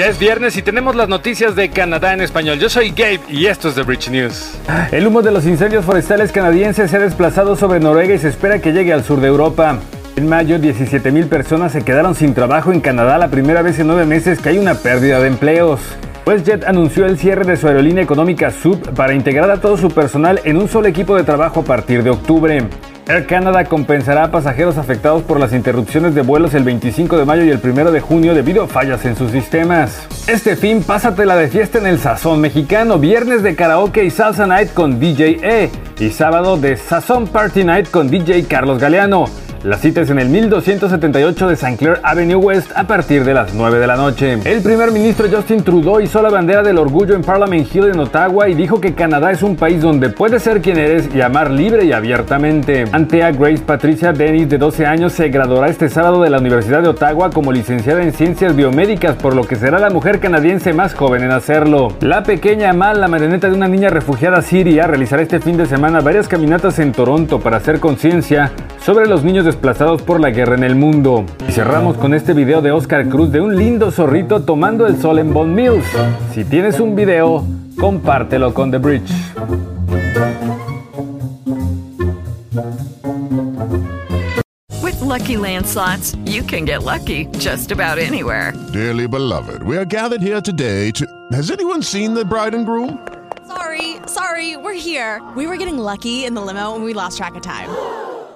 Ya es viernes y tenemos las noticias de Canadá en español. Yo soy Gabe y esto es The Bridge News. El humo de los incendios forestales canadienses se ha desplazado sobre Noruega y se espera que llegue al sur de Europa. En mayo, 17.000 personas se quedaron sin trabajo en Canadá, la primera vez en nueve meses que hay una pérdida de empleos. WestJet anunció el cierre de su aerolínea económica Sub para integrar a todo su personal en un solo equipo de trabajo a partir de octubre. Air Canada compensará a pasajeros afectados por las interrupciones de vuelos el 25 de mayo y el 1 de junio debido a fallas en sus sistemas. Este fin, pásatela de fiesta en el Sazón Mexicano, viernes de karaoke y salsa night con DJ E y sábado de Sazón Party Night con DJ Carlos Galeano. La cita es en el 1278 de St. Clair Avenue West a partir de las 9 de la noche. El primer ministro Justin Trudeau hizo la bandera del orgullo en Parliament Hill en Ottawa y dijo que Canadá es un país donde puedes ser quien eres y amar libre y abiertamente. Antea Grace Patricia Dennis, de 12 años, se graduará este sábado de la Universidad de Ottawa como licenciada en Ciencias Biomédicas, por lo que será la mujer canadiense más joven en hacerlo. La pequeña Amal, la marioneta de una niña refugiada siria, realizará este fin de semana varias caminatas en Toronto para hacer conciencia sobre los niños desplazados por la guerra en el mundo. Y cerramos con este video de Oscar Cruz de un lindo zorrito tomando el sol en Bond Mills. Si tienes un video, compártelo con The Bridge. With Lucky Land slots, you can get lucky just about anywhere. Dearly beloved, we are gathered here today to. Has anyone seen the bride and groom? Sorry, sorry, we're here. We were getting lucky in the limo and we lost track of time.